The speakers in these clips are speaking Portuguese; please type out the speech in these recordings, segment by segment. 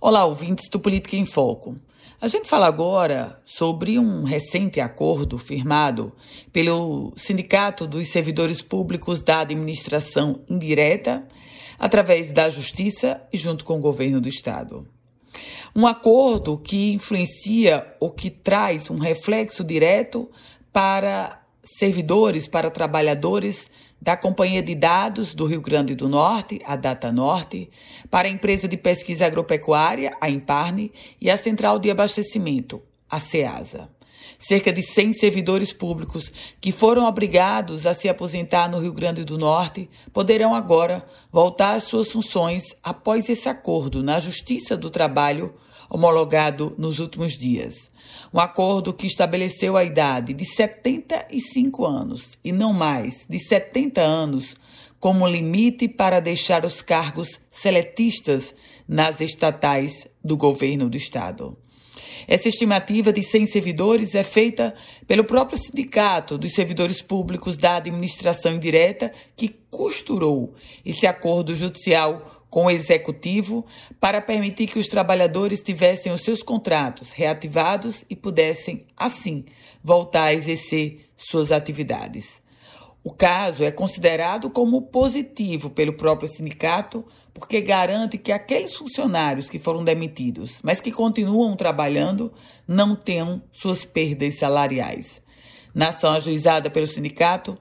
Olá, ouvintes do Política em Foco. A gente fala agora sobre um recente acordo firmado pelo Sindicato dos Servidores Públicos da Administração Indireta, através da Justiça e junto com o governo do Estado. Um acordo que influencia ou que traz um reflexo direto para servidores, para trabalhadores da Companhia de Dados do Rio Grande do Norte, a Data Norte, para a Empresa de Pesquisa Agropecuária, a Imparne, e a Central de Abastecimento, a CEASA. Cerca de 100 servidores públicos que foram obrigados a se aposentar no Rio Grande do Norte poderão agora voltar às suas funções após esse acordo na Justiça do Trabalho homologado nos últimos dias. Um acordo que estabeleceu a idade de 75 anos e não mais de 70 anos como limite para deixar os cargos seletistas nas estatais do governo do Estado. Essa estimativa de 100 servidores é feita pelo próprio Sindicato dos Servidores Públicos da Administração Indireta, que costurou esse acordo judicial com o executivo para permitir que os trabalhadores tivessem os seus contratos reativados e pudessem, assim, voltar a exercer suas atividades. O caso é considerado como positivo pelo próprio sindicato, porque garante que aqueles funcionários que foram demitidos, mas que continuam trabalhando, não tenham suas perdas salariais. Na ação ajuizada pelo sindicato,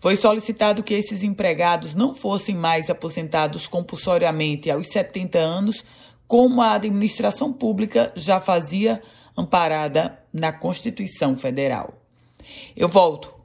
foi solicitado que esses empregados não fossem mais aposentados compulsoriamente aos 70 anos, como a administração pública já fazia, amparada na Constituição Federal. Eu volto